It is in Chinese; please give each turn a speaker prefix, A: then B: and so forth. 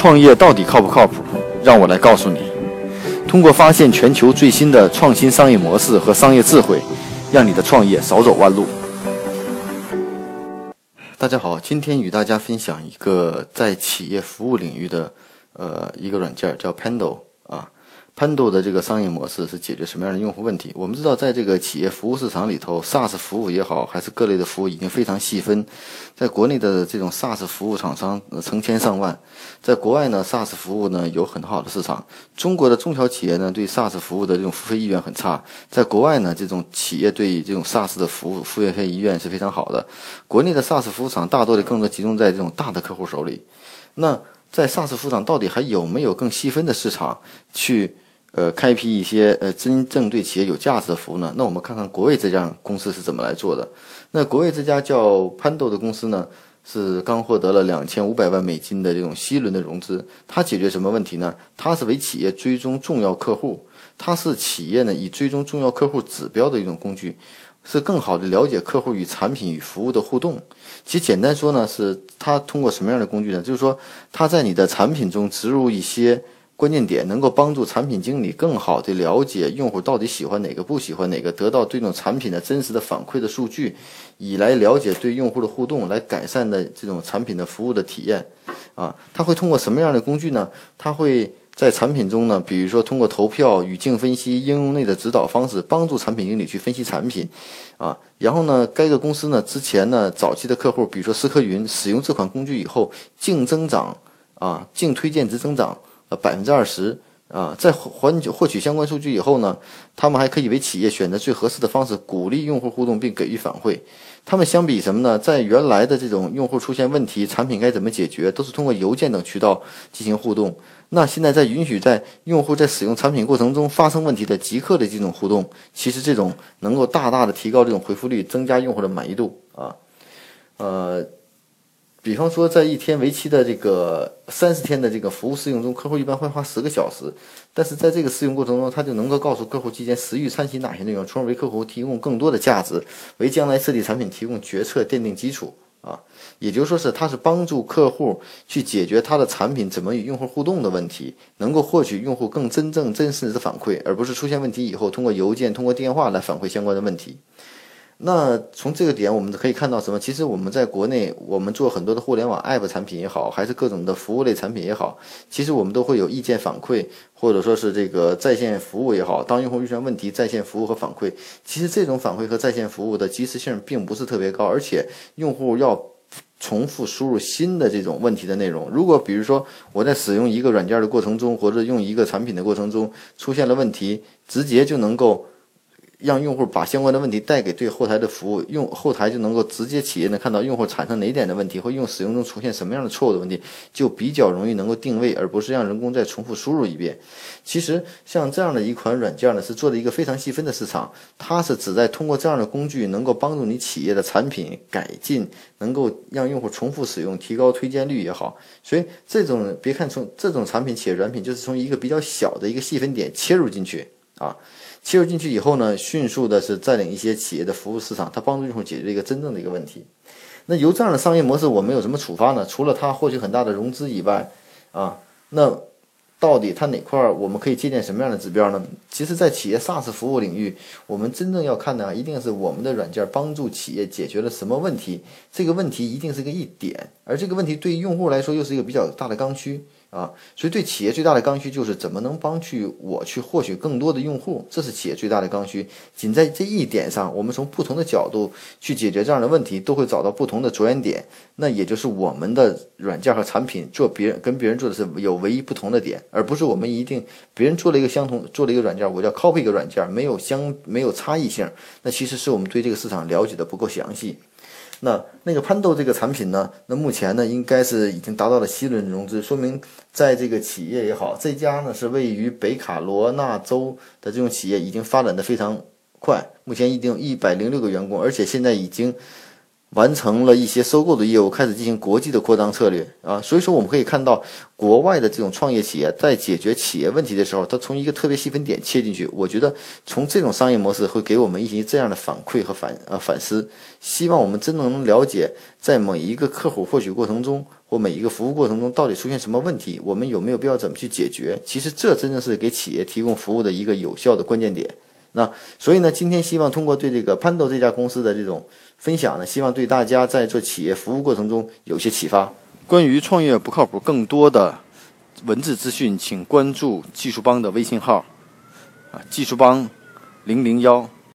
A: 创业到底靠不靠谱？让我来告诉你。通过发现全球最新的创新商业模式和商业智慧，让你的创业少走弯路。大家好，今天与大家分享一个在企业服务领域的呃一个软件，叫 Pendo 啊。Pando 的这个商业模式是解决什么样的用户问题？我们知道，在这个企业服务市场里头，SaaS 服务也好，还是各类的服务，已经非常细分。在国内的这种 SaaS 服务厂商成千上万，在国外呢，SaaS 服务呢有很好的市场。中国的中小企业呢，对 SaaS 服务的这种付费意愿很差。在国外呢，这种企业对这种 SaaS 的服务付费意愿是非常好的。国内的 SaaS 服务厂大多的更多集中在这种大的客户手里。那在 SaaS 服务厂到底还有没有更细分的市场去？呃，开辟一些呃真正对企业有价值的服务呢？那我们看看国卫这家公司是怎么来做的。那国卫这家叫潘豆的公司呢，是刚获得了两千五百万美金的这种 C 轮的融资。它解决什么问题呢？它是为企业追踪重要客户，它是企业呢以追踪重要客户指标的一种工具，是更好的了解客户与产品与服务的互动。其实简单说呢，是它通过什么样的工具呢？就是说，它在你的产品中植入一些。关键点能够帮助产品经理更好地了解用户到底喜欢哪个，不喜欢哪个，得到这种产品的真实的反馈的数据，以来了解对用户的互动，来改善的这种产品的服务的体验。啊，他会通过什么样的工具呢？他会在产品中呢，比如说通过投票、语境分析、应用内的指导方式，帮助产品经理去分析产品。啊，然后呢，该个公司呢，之前呢，早期的客户，比如说思科云，使用这款工具以后，净增长啊，净推荐值增长。呃，百分之二十啊，在获获取相关数据以后呢，他们还可以为企业选择最合适的方式，鼓励用户互动并给予反馈。他们相比什么呢？在原来的这种用户出现问题，产品该怎么解决，都是通过邮件等渠道进行互动。那现在在允许在用户在使用产品过程中发生问题的即刻的这种互动，其实这种能够大大的提高这种回复率，增加用户的满意度啊，呃。比方说，在一天为期的这个三十天的这个服务试用中，客户一般会花十个小时，但是在这个试用过程中，他就能够告诉客户期间时域参与哪些内容，从而为客户提供更多的价值，为将来设计产品提供决策奠定基础啊。也就是说是，他是帮助客户去解决他的产品怎么与用户互动的问题，能够获取用户更真正真实的反馈，而不是出现问题以后通过邮件、通过电话来反馈相关的问题。那从这个点，我们可以看到什么？其实我们在国内，我们做很多的互联网 App 产品也好，还是各种的服务类产品也好，其实我们都会有意见反馈，或者说是这个在线服务也好。当用户遇上问题，在线服务和反馈，其实这种反馈和在线服务的及时性并不是特别高，而且用户要重复输入新的这种问题的内容。如果比如说我在使用一个软件的过程中，或者用一个产品的过程中出现了问题，直接就能够。让用户把相关的问题带给对后台的服务，用后台就能够直接企业能看到用户产生哪点的问题，或用使用中出现什么样的错误的问题，就比较容易能够定位，而不是让人工再重复输入一遍。其实像这样的一款软件呢，是做的一个非常细分的市场，它是旨在通过这样的工具，能够帮助你企业的产品改进，能够让用户重复使用，提高推荐率也好。所以这种别看从这种产品企业软品，就是从一个比较小的一个细分点切入进去啊。切入进去以后呢，迅速的是占领一些企业的服务市场，它帮助用户解决一个真正的一个问题。那由这样的商业模式，我们有什么处罚呢？除了它获取很大的融资以外，啊，那到底它哪块儿我们可以借鉴什么样的指标呢？其实，在企业 SaaS 服务领域，我们真正要看的啊一定是我们的软件帮助企业解决了什么问题，这个问题一定是个一点，而这个问题对于用户来说又是一个比较大的刚需。啊，所以对企业最大的刚需就是怎么能帮去我去获取更多的用户，这是企业最大的刚需。仅在这一点上，我们从不同的角度去解决这样的问题，都会找到不同的着眼点。那也就是我们的软件和产品做别人跟别人做的是有唯一不同的点，而不是我们一定别人做了一个相同做了一个软件，我叫 copy 一个软件，没有相没有差异性。那其实是我们对这个市场了解的不够详细。那那个潘豆这个产品呢？那目前呢，应该是已经达到了 C 轮融资，说明在这个企业也好，这家呢是位于北卡罗纳州的这种企业，已经发展的非常快。目前已经有一百零六个员工，而且现在已经完成了一些收购的业务，开始进行国际的扩张策略啊，所以说我们可以看到，国外的这种创业企业在解决企业问题的时候，它从一个特别细分点切进去。我觉得从这种商业模式会给我们一些这样的反馈和反呃反思。希望我们真能了解，在每一个客户获取过程中或每一个服务过程中到底出现什么问题，我们有没有必要怎么去解决？其实这真的是给企业提供服务的一个有效的关键点。那所以呢，今天希望通过对这个潘豆这家公司的这种分享呢，希望对大家在做企业服务过程中有些启发。关于创业不靠谱，更多的文字资讯，请关注技术帮的微信号啊，技术帮零零幺。